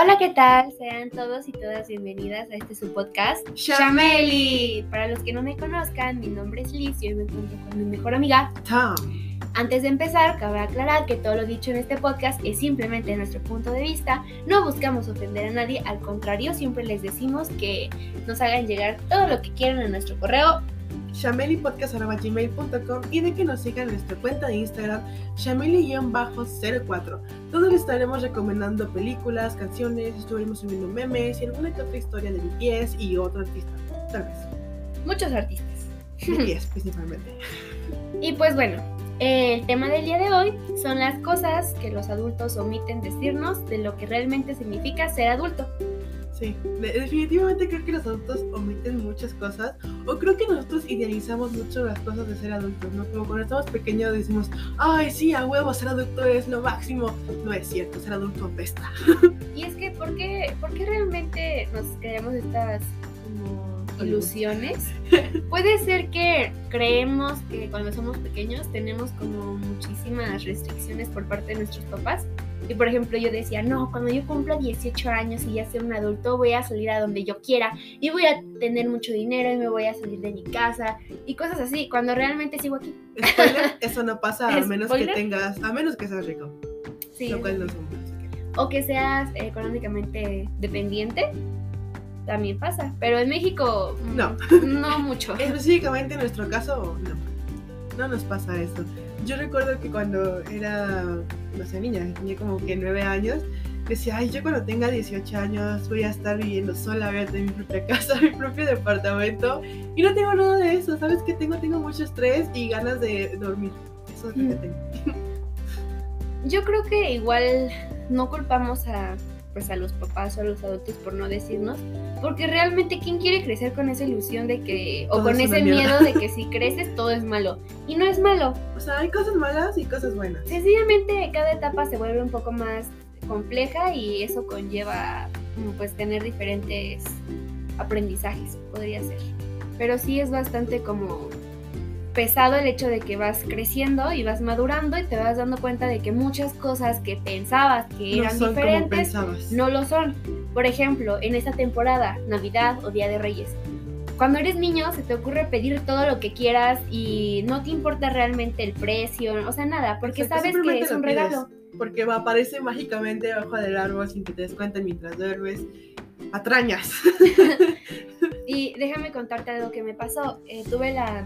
Hola, ¿qué tal? Sean todos y todas bienvenidas a este su podcast, Shameli. Para los que no me conozcan, mi nombre es Liz y hoy me encuentro con mi mejor amiga. Tom. Antes de empezar, cabe aclarar que todo lo dicho en este podcast es simplemente nuestro punto de vista. No buscamos ofender a nadie, al contrario, siempre les decimos que nos hagan llegar todo lo que quieran a nuestro correo shamelipodcast.gmail.com y de que nos sigan en nuestra cuenta de Instagram shameli-04. Todos les estaremos recomendando películas, canciones, estuvimos subiendo memes y alguna que otra historia de BTS y otro artista, tal vez. Muchos artistas. BTS principalmente. Y pues bueno, el tema del día de hoy son las cosas que los adultos omiten decirnos de lo que realmente significa ser adulto. Sí, definitivamente creo que los adultos omiten muchas cosas o creo que nosotros idealizamos mucho las cosas de ser adultos, ¿no? Como cuando estamos pequeños decimos, ay, sí, a huevo, ser adulto es lo máximo. No es cierto, ser adulto apesta. Y es que, ¿por qué, por qué realmente nos creamos estas como ilusiones? Puede ser que creemos que cuando somos pequeños tenemos como muchísimas restricciones por parte de nuestros papás y por ejemplo yo decía, no, cuando yo cumpla 18 años y ya sea un adulto, voy a salir a donde yo quiera y voy a tener mucho dinero y me voy a salir de mi casa y cosas así, cuando realmente sigo aquí. eso no pasa a menos que tengas, a menos que seas rico. Sí. Lo cual no es O que seas económicamente dependiente. También pasa, pero en México mm, no, no mucho. Específicamente en nuestro caso, no. No nos pasa eso. Yo recuerdo que cuando era, no sé, niña, tenía como que nueve años, decía, ay, yo cuando tenga 18 años voy a estar viviendo sola, voy a tener mi propia casa, mi propio departamento. Y no tengo nada de eso, ¿sabes qué tengo? Tengo mucho estrés y ganas de dormir. Eso es lo que mm. tengo. Yo creo que igual no culpamos a pues a los papás o a los adultos por no decirnos, porque realmente quién quiere crecer con esa ilusión de que o con ese miedo de que si creces todo es malo y no es malo. O sea, hay cosas malas y cosas buenas. Sencillamente cada etapa se vuelve un poco más compleja y eso conlleva pues tener diferentes aprendizajes, podría ser. Pero sí es bastante como pesado el hecho de que vas creciendo y vas madurando y te vas dando cuenta de que muchas cosas que pensabas que eran diferentes no lo son. Por ejemplo, en esta temporada, Navidad o Día de Reyes. Cuando eres niño se te ocurre pedir todo lo que quieras y no te importa realmente el precio, o sea, nada, porque sabes que es un regalo. Porque aparece mágicamente debajo del árbol sin que te des cuenta mientras duermes. Atrañas. y déjame contarte algo que me pasó. Eh, tuve la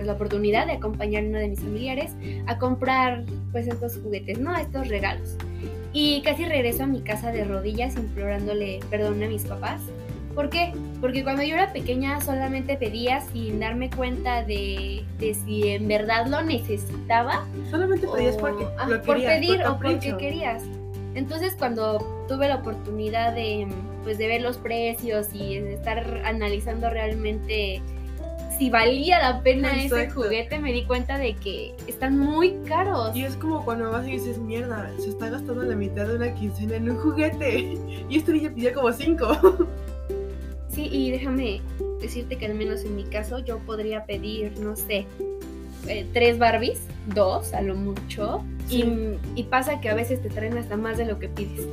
pues, la oportunidad de acompañar a uno de mis familiares a comprar pues estos juguetes, ¿no? Estos regalos. Y casi regreso a mi casa de rodillas implorándole perdón a mis papás. ¿Por qué? Porque cuando yo era pequeña solamente pedía sin darme cuenta de, de si en verdad lo necesitaba. Solamente pedías porque lo por pedir o porque querías. Entonces cuando tuve la oportunidad de, pues, de ver los precios y de estar analizando realmente si valía la pena ese juguete, me di cuenta de que están muy caros. Y es como cuando vas y dices, mierda, se está gastando la mitad de una quincena en un juguete. Y este niño pidió como cinco. Sí, y déjame decirte que al menos en mi caso yo podría pedir, no sé, eh, tres Barbies, dos a lo mucho. Y, pasa que a veces te traen hasta más de lo que pides.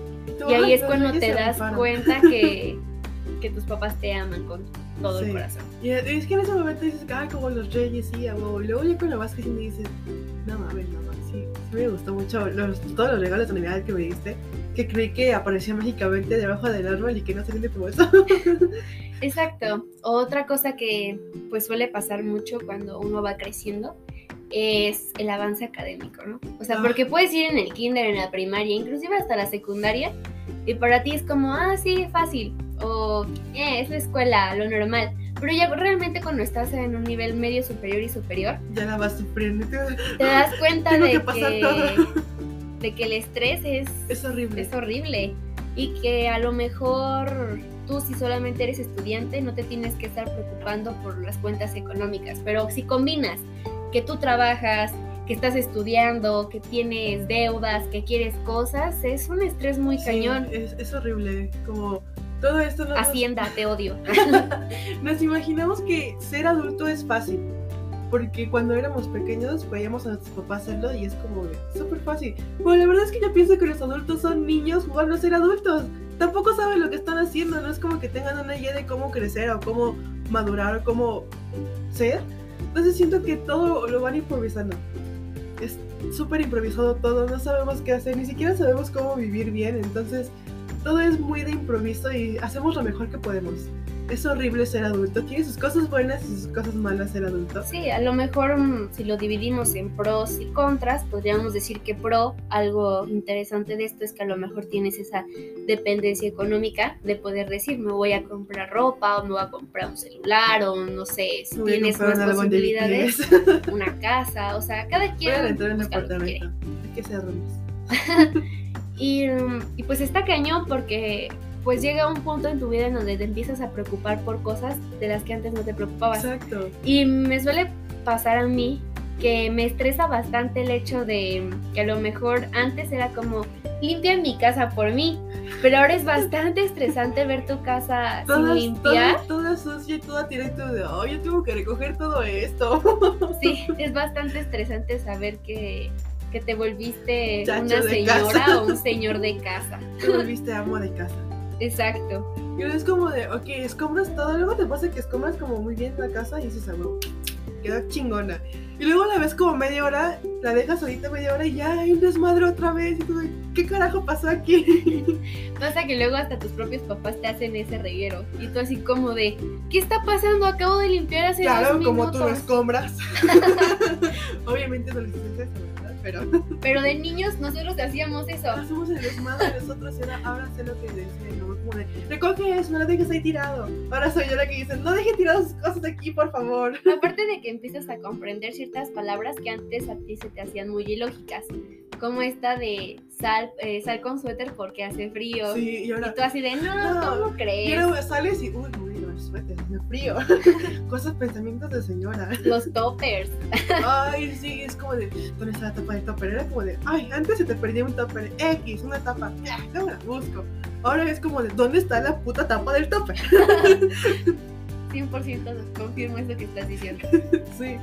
Y ahí es cuando te das cuenta que, que tus papás te aman con todo el corazón. Y es que en ese momento dices, ah, como los reyes, sí, a Y luego ya cuando vas creciendo y dices, no mames, no mames, sí, sí me gustó mucho los, todos los regalos de Navidad que me diste, que creí que aparecía mágicamente debajo del árbol y que no se de tu eso. Exacto. Otra cosa que pues suele pasar mucho cuando uno va creciendo es el avance académico, ¿no? O sea, porque ah. puedes ir en el kinder, en la primaria, inclusive hasta la secundaria, y para ti es como, ah, sí, fácil, o eh, es la escuela, lo normal. Pero ya realmente cuando estás en un nivel medio superior y superior, ya la vas sufriendo. Te das cuenta de que, de que el estrés es, es horrible. Es horrible. Y que a lo mejor tú si solamente eres estudiante no te tienes que estar preocupando por las cuentas económicas. Pero si combinas que tú trabajas, que estás estudiando, que tienes deudas, que quieres cosas, es un estrés muy cañón. Es, es horrible, como todo esto Hacienda, te odio. nos imaginamos que ser adulto es fácil. Porque cuando éramos pequeños veíamos a nuestros papás hacerlo y es como súper fácil. Bueno, la verdad es que yo pienso que los adultos son niños jugando a ser adultos. Tampoco saben lo que están haciendo, no es como que tengan una idea de cómo crecer o cómo madurar o cómo ser. Entonces siento que todo lo van improvisando. Es súper improvisado todo, no sabemos qué hacer, ni siquiera sabemos cómo vivir bien. Entonces todo es muy de improviso y hacemos lo mejor que podemos es horrible ser adulto. Tiene sus cosas buenas y sus cosas malas ser adulto. Sí, a lo mejor mm, si lo dividimos en pros y contras, podríamos decir que pro, algo interesante de esto es que a lo mejor tienes esa dependencia económica de poder decir, me voy a comprar ropa o me voy a comprar un celular o no sé, si tienes más posibilidades, una casa, o sea, cada quien... Pueden entrar en un apartamento. Hay que ser y, y pues está cañón porque pues llega un punto en tu vida en donde te empiezas a preocupar por cosas de las que antes no te preocupabas. Exacto. Y me suele pasar a mí que me estresa bastante el hecho de que a lo mejor antes era como limpia mi casa por mí, pero ahora es bastante estresante ver tu casa sin limpiar. Toda, sucia y toda directa de, oh, yo tengo que recoger todo esto. Sí, es bastante estresante saber que, que te volviste una señora o un señor de casa. Te volviste amo de casa. Exacto. Y es como de, ok, escombras todo. Luego te pasa que escombras como muy bien la casa y dices, ah, quedó chingona. Y luego la ves como media hora, la dejas ahorita media hora y ya hay un desmadre otra vez. Y tú, ¿qué carajo pasó aquí? Pasa que luego hasta tus propios papás te hacen ese reguero. Y tú así como de, ¿qué está pasando? Acabo de limpiar hace Claro, como tú lo escombras. Obviamente no le hiciste eso. Pero... Pero de niños nosotros hacíamos eso. Hacemos el desmadre nosotros y ahora sé lo que decía, ¿no? recoge eso, no lo dejes ahí tirado. Ahora soy yo la que dice, no dejes tiradas cosas aquí, por favor. Aparte de que empiezas a comprender ciertas palabras que antes a ti se te hacían muy ilógicas, como esta de sal, eh, sal con suéter porque hace frío. Sí, y ahora. tú así de, no, no ¿cómo crees? Y ahora sales y, uy, me frío. Cosas, pensamientos de señora. Los toppers. ay, sí, es como de, ¿dónde está la tapa del topper? Era como de, ay, antes se te perdía un topper X, una tapa, ya, no la busco. Ahora es como de, ¿dónde está la puta tapa del topper? 100% confirmo eso que estás diciendo. sí.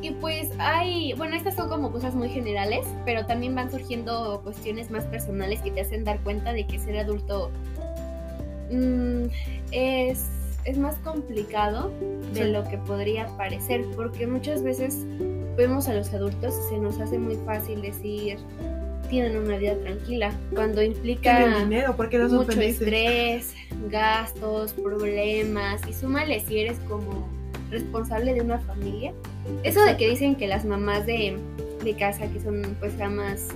Y pues hay, bueno, estas son como cosas muy generales, pero también van surgiendo cuestiones más personales que te hacen dar cuenta de que ser adulto mm, es, es, más complicado de lo que podría parecer, porque muchas veces vemos a los adultos y se nos hace muy fácil decir, tienen una vida tranquila, cuando implica dinero, porque no mucho estrés, gastos, problemas, y súmale si eres como responsable de una familia. Eso de que dicen que las mamás de, de casa, que son pues amas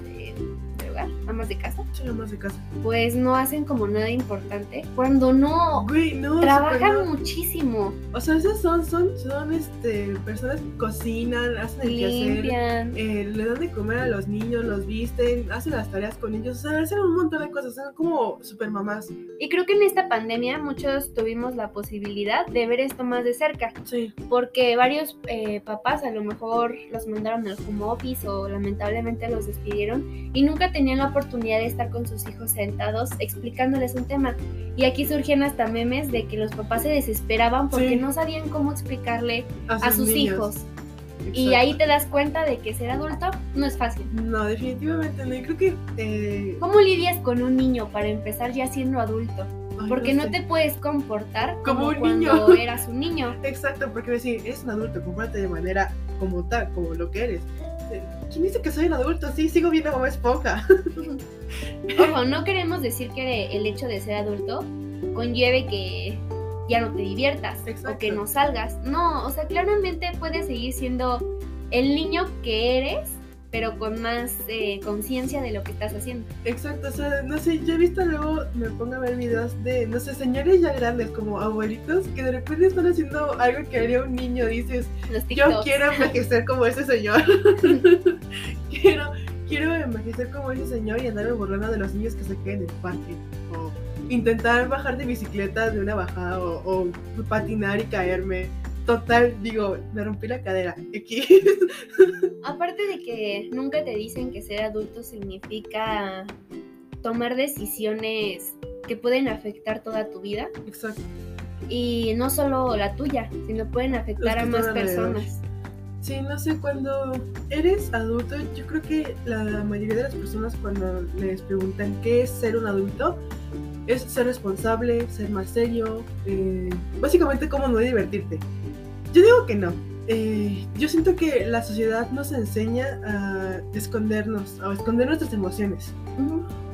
amas de casa. Sí, amas de casa. Pues no hacen como nada importante. Cuando no, trabajan muchísimo. O sea, esas son, son, son este, personas que cocinan, hacen el Limpian. eh, le dan de comer a los niños, los visten, hacen las tareas con ellos, o sea, hacen un montón de cosas, son como super mamás. Y creo que en esta pandemia muchos tuvimos la posibilidad de ver esto más de cerca. Sí. Porque varios eh, papás a lo mejor los mandaron al home office o lamentablemente los despidieron y nunca tenían tenían la oportunidad de estar con sus hijos sentados explicándoles un tema. Y aquí surgían hasta memes de que los papás se desesperaban porque no sabían cómo explicarle a, sus, hijos. Y ahí te das cuenta de que ser adulto no es fácil. No, definitivamente no. Y creo que... Eh... ¿Cómo lidias con un niño para empezar ya siendo adulto? porque no, te puedes comportar como, un cuando eras un niño. Exacto, porque decir, eres un adulto, compórtate de manera como tal, como lo que eres. ¿Quién dice que soy un adulto? Sí, sigo viendo como Esponja. Ojo, no queremos decir que el hecho de ser adulto conlleve que ya no te diviertas o que no salgas. No, o sea, claramente puedes seguir siendo el niño que eres pero con más eh, conciencia de lo que estás haciendo. Exacto, o sea, no sé, yo he visto luego, me pongo a ver videos de, no sé, señores ya grandes, como abuelitos, que de repente están haciendo algo que haría un niño, dices, yo quiero envejecer como ese señor. quiero, quiero envejecer como ese señor y andarme burlando de los niños que se queden en el parque. O intentar bajar de bicicleta de una bajada o patinar y caerme total, digo, me rompí la cadera. Aparte de que nunca te dicen que ser adulto significa tomar decisiones que pueden afectar toda tu vida. Exacto. Y no solo la tuya, sino pueden afectar a más personas. Sí, no sé, cuando eres adulto, yo creo que la mayoría de las personas cuando les preguntan qué es ser un adulto, es ser responsable, ser más serio, eh, básicamente cómo no divertirte. Yo digo que no. Eh, yo siento que la sociedad nos enseña a escondernos, a esconder nuestras emociones,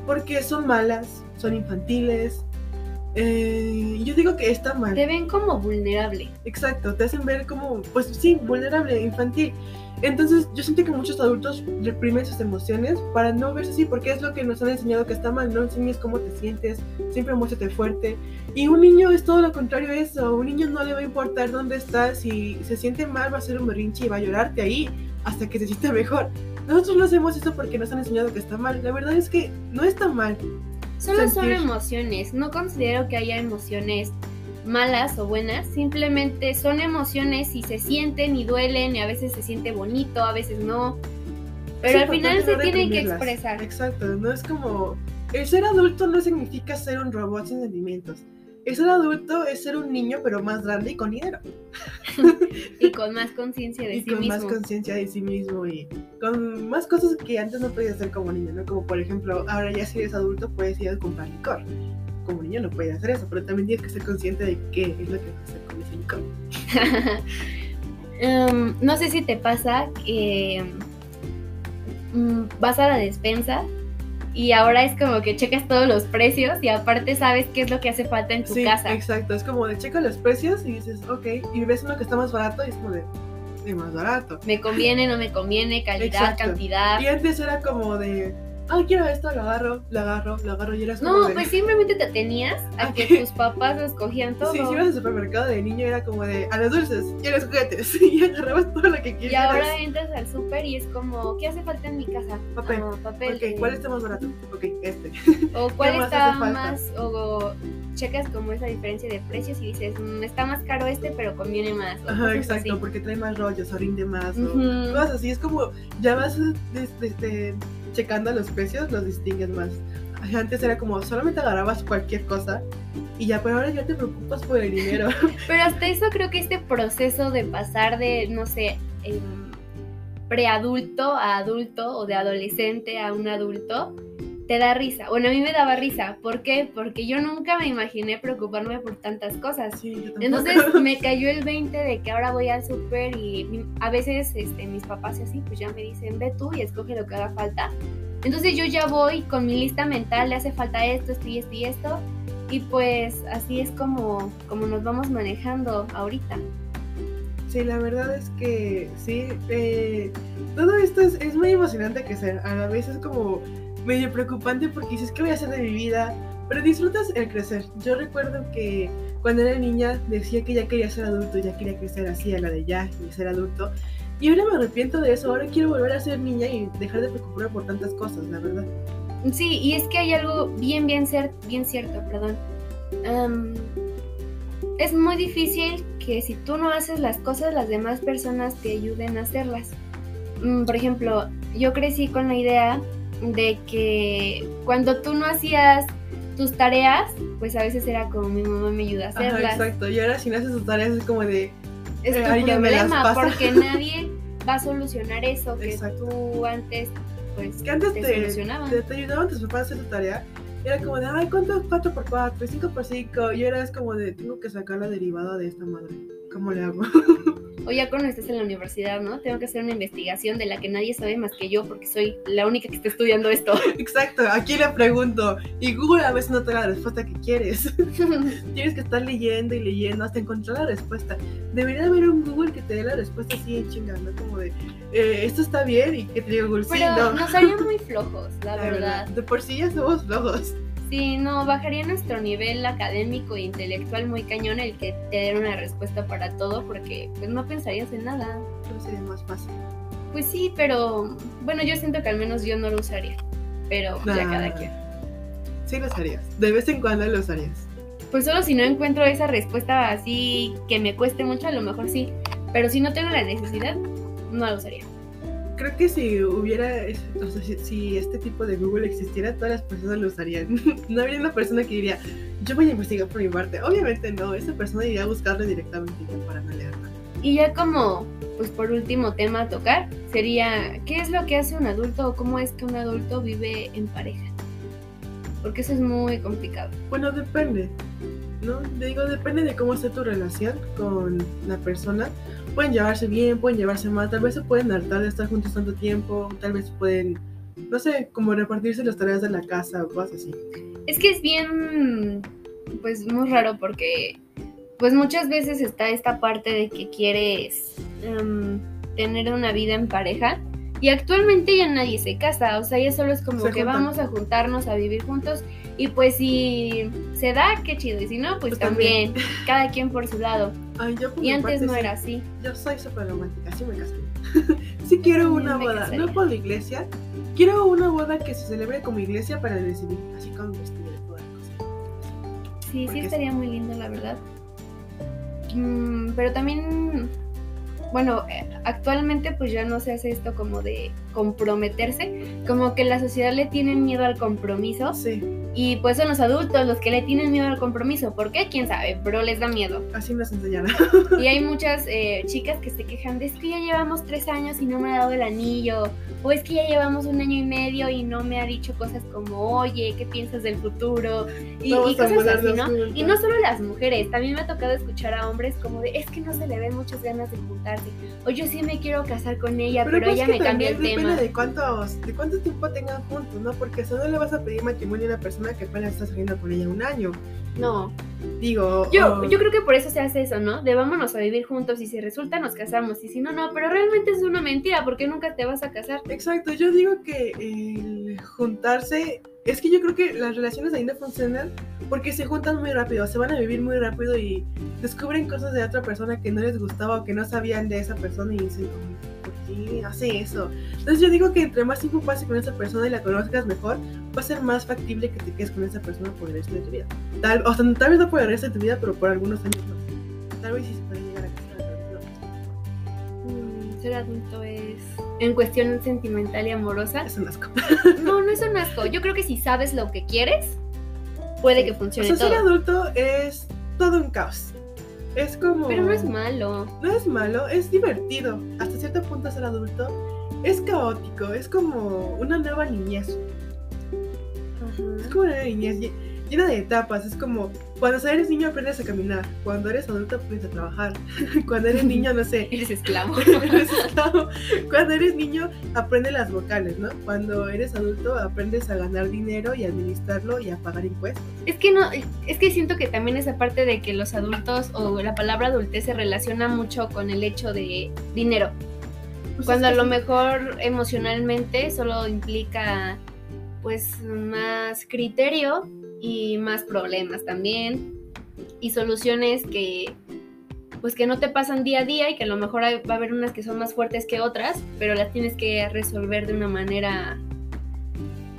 porque son malas, son infantiles, eh, yo digo que está mal. Te ven como vulnerable. Exacto, te hacen ver como, pues sí, vulnerable, infantil. Entonces yo siento que muchos adultos reprimen sus emociones para no verse así, porque es lo que nos han enseñado que está mal, no enseñes cómo te sientes, siempre muéstrate fuerte. Y un niño es todo lo contrario a eso, un niño no le va a importar dónde estás, si se siente mal va a ser un berrinche y va a llorarte ahí hasta que se sienta mejor. Nosotros no hacemos eso porque nos han enseñado que está mal. La verdad es que no está mal. Solo son emociones. No considero que haya emociones malas o buenas. Simplemente son emociones y se sienten y duelen y a veces se siente bonito, a veces no. Pero al final se tienen que expresar. Exacto. No es como... El ser adulto no significa ser un robot sin sentimientos. El ser adulto es ser un niño, pero más grande y con dinero. y con más conciencia de sí mismo. Y con más conciencia de sí mismo y con más cosas que antes no podías hacer como niño, ¿no? Como por ejemplo, ahora ya si eres adulto puedes ir a comprar licor. Como niño no puedes hacer eso, pero también tienes que ser consciente de qué es lo que vas a hacer con ese licor. Em, no sé si te pasa que mm, vas a la despensa y ahora es como que checas todos los precios y aparte sabes qué es lo que hace falta en tu sí, casa. Exacto, es como de checa los precios y dices, ok, y ves uno que está más barato y es como de, de más barato. Me conviene, no me conviene, calidad, cantidad. Y antes era como de, ay, quiero esto, lo agarro, lo agarro, lo agarro y eras No, pues simplemente te tenías a que tus papás escogían todo. Sí, si ibas al supermercado de niño era como de, a los dulces y a los juguetes y agarrabas todo lo que quieras. Y ahora entras al super y es como, ¿qué hace falta en mi casa? Papel. Ah, papel. Ok, ¿cuál está más barato? Ok, este. O cuál está más, o checas como esa diferencia de precios y dices, mm, está más caro este, pero conviene más. Ajá, exacto, porque trae más rollos o rinde más, o cosas así. Es como, ya vas desde checando los precios los distingues más. Antes era como solamente agarrabas cualquier cosa y ya, pero ahora ya te preocupas por el dinero. Pero hasta eso creo que este proceso de pasar de, no sé, em, preadulto a adulto o de adolescente a un adulto, te da risa. Bueno, a mí me daba risa. ¿Por qué? Porque yo nunca me imaginé preocuparme por tantas cosas. Entonces me cayó el 20 de que ahora voy al súper y a veces este, mis papás y así, pues ya me dicen, ve tú y escoge lo que haga falta. Entonces yo ya voy con mi lista mental, le hace falta esto, esto y esto y esto. Y pues así es como, como nos vamos manejando ahorita. Sí, la verdad es que sí, eh, todo esto es, es muy emocionante que sea. A veces como medio preocupante porque dices, ¿qué voy a hacer de mi vida? Pero disfrutas el crecer. Yo recuerdo que cuando era niña decía que ya quería ser adulto, ya quería crecer así a la de ya y ser adulto. Y ahora me arrepiento de eso, ahora quiero volver a ser niña y dejar de preocuparme por tantas cosas, la verdad. Sí, y es que hay algo bien, bien, bien cierto, perdón. es muy difícil que si tú no haces las cosas, las demás personas te ayuden a hacerlas. Mm, por ejemplo, yo crecí con la idea de que cuando tú no hacías tus tareas, pues a veces era como mi mamá me ayuda a hacerlas. exacto, y ahora si no haces tus tareas es como de... Es tu problema, porque nadie va a solucionar eso que tú antes, pues, que antes te, solucionaban. Te, te, ayudaban tus papás a hacer tu tarea. Era como de, ay, ¿cuánto es 4 por 4 5 por 5 Y ahora es como de, tengo que sacar la derivada de esta madre. ¿Cómo le hago? o ya cuando estés en la universidad, ¿no? Tengo que hacer una investigación de la que nadie sabe más que yo porque soy la única que está estudiando esto. Exacto, aquí le pregunto y Google a veces no te da la respuesta que quieres. Tienes que estar leyendo y leyendo hasta encontrar la respuesta. Debería haber un Google que te dé la respuesta así en chinga, ¿no? Como de, eh, esto está bien y que te diga Google, Pero sí, no. nos harían muy flojos, la, verdad. verdad. De por sí ya somos flojos. Sí, no, bajaría nuestro nivel académico e intelectual muy cañón el que te diera una respuesta para todo porque pues no pensarías en nada. No sería más fácil. Pues sí, pero bueno, yo siento que al menos yo no lo usaría, pero ya cada quien. Sí lo usarías, de vez en cuando lo usarías. Pues solo si no encuentro esa respuesta así que me cueste mucho, a lo mejor sí, pero si no tengo la necesidad, no lo usaría creo que si hubiera, o sea, si, este tipo de Google existiera, todas las personas lo usarían. no habría una persona que diría, yo voy a investigar por mi parte. Obviamente no, esa persona iría a buscarlo directamente para no leer Y ya como, pues por último tema a tocar, sería, ¿qué es lo que hace un adulto o cómo es que un adulto vive en pareja? Porque eso es muy complicado. Bueno, depende. ¿no? Digo, depende de cómo esté tu relación con la persona. Pueden llevarse bien, pueden llevarse mal, tal vez se pueden hartar de estar juntos tanto tiempo, tal vez pueden, no sé, como repartirse las tareas de la casa o cosas así. Es que es bien, pues muy raro porque, pues muchas veces está esta parte de que quieres em, tener una vida en pareja y actualmente ya nadie se casa, o sea, ya solo es como Se que juntan. vamos a juntarnos a vivir juntos y pues si se da, qué chido, y si no, pues, Pues también, también. cada quien por su lado. Ay, yo por Y antes parte, no era así. Yo soy súper romántica, sí me casaría. sí quiero una me boda, casaría. no por la iglesia. Quiero una boda que se celebre como iglesia para decidir, así con vestido y toda la cosa. Sí, sí estaría muy lindo, la verdad. Mm, pero también, bueno, eh, actualmente pues ya no se hace esto como de comprometerse, como que la sociedad le tiene miedo al compromiso Sí, y pues son los adultos los que le tienen miedo al compromiso. ¿Por qué? ¿Quién sabe? Pero les da miedo. así nos enseñaron. Y hay muchas eh, chicas que se quejan de es que ya llevamos tres años y no me ha dado el anillo. O es que ya llevamos un año y medio y no me ha dicho cosas como, oye, ¿qué piensas del futuro? Y, y cosas así, ¿no? juntas. Y no solo las mujeres, también me ha tocado escuchar a hombres como de, es que no se le ven muchas ganas de juntarse. O yo sí me quiero casar con ella, pero, pues ella me cambia el tema. depende de cuántos, de cuánto tiempo tengan juntos, ¿no? Porque eso no le vas a pedir matrimonio a una persona que apenas está saliendo con ella un año. No, Digo, yo, o- yo creo que por eso se hace eso, ¿no? De vámonos a vivir juntos y si resulta nos casamos y si no, no, pero realmente es una mentira porque nunca te vas a casar. Exacto, yo digo que el juntarse, es que yo creo que las relaciones ahí no funcionan porque se juntan muy rápido, se van a vivir muy rápido y descubren cosas de otra persona que no les gustaba o que no sabían de esa persona y dicen, como, ¿por qué hace eso? Entonces yo digo que entre más tiempo pase con esa persona y la conozcas mejor, va a ser más factible que te quedes con esa persona por el resto de tu vida. Tal, o sea, tal vez no por el resto de tu vida, pero por algunos años más. Tal vez sí se puede llegar a casar. Mm, ser adulto es en cuestión sentimental y amorosa. Es un asco. No, no es un asco. Yo creo que si sabes lo que quieres, puede que O funcione sea, ser todo. adulto es todo un caos. Es como. Pero no es malo. No es malo, es divertido. Hasta cierto punto ser adulto es caótico, es como una nueva niñez. Es como una niñez llena de etapas. Es como cuando eres niño aprendes a caminar, cuando eres adulto aprendes a trabajar, cuando eres niño, no sé. Eres esclavo. eres esclavo. Cuando eres niño, aprendes las vocales, ¿no? Cuando eres adulto, aprendes a ganar dinero y administrarlo y a pagar impuestos. Es que no, es que siento que también esa parte de que los adultos o la palabra adultez se relaciona mucho con el hecho de dinero. Pues Cuando a lo sí. mejor emocionalmente solo implica pues más criterio y más problemas también y soluciones que pues que no te pasan día a día y que a lo mejor hay- va a haber unas que son más fuertes que otras, pero las tienes que resolver de una manera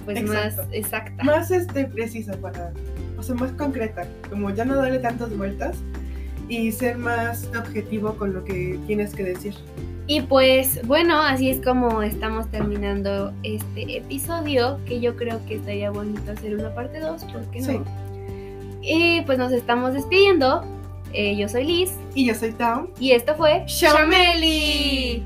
pues Exacto. más exacta. más este, precisa para, o sea, más concreta, como ya no darle tantas vueltas y ser más objetivo con lo que tienes que decir. Y pues bueno, así es como estamos terminando este episodio, que yo creo que estaría bonito hacer una parte 2, ¿por qué no? Sí. Y pues nos estamos despidiendo. Eh, yo soy Liz Y yo soy Town. y esto fue. Chameli.